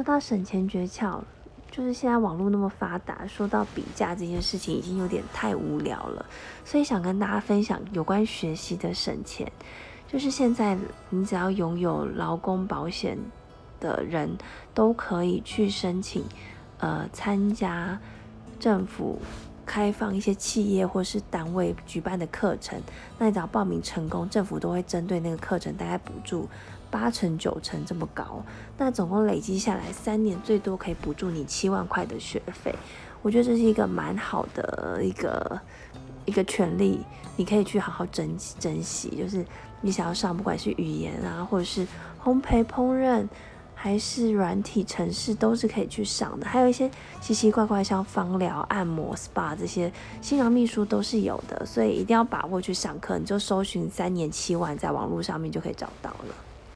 说到省钱诀窍，就是现在网络那么发达，说到比价这件事情已经有点太无聊了，所以想跟大家分享有关学习的省钱。就是现在，你只要拥有劳工保险的人，都可以去申请，呃，参加政府开放一些企业或是单位举办的课程。那你只要报名成功，政府都会针对那个课程大概补助八成九成这么高。那总共累积下来，三年最多可以补助你七万块的学费。我觉得这是一个蛮好的一个一个权利，你可以去好好珍珍惜，就是。你想要上，不管是语言啊，或者是烘焙烹饪，还是软体城市，都是可以去上的。还有一些奇奇怪怪，像芳疗、按摩、SPA 这些，新郎秘书都是有的，所以一定要把握去上课。你就搜寻三年七万，在网络上面就可以找到了。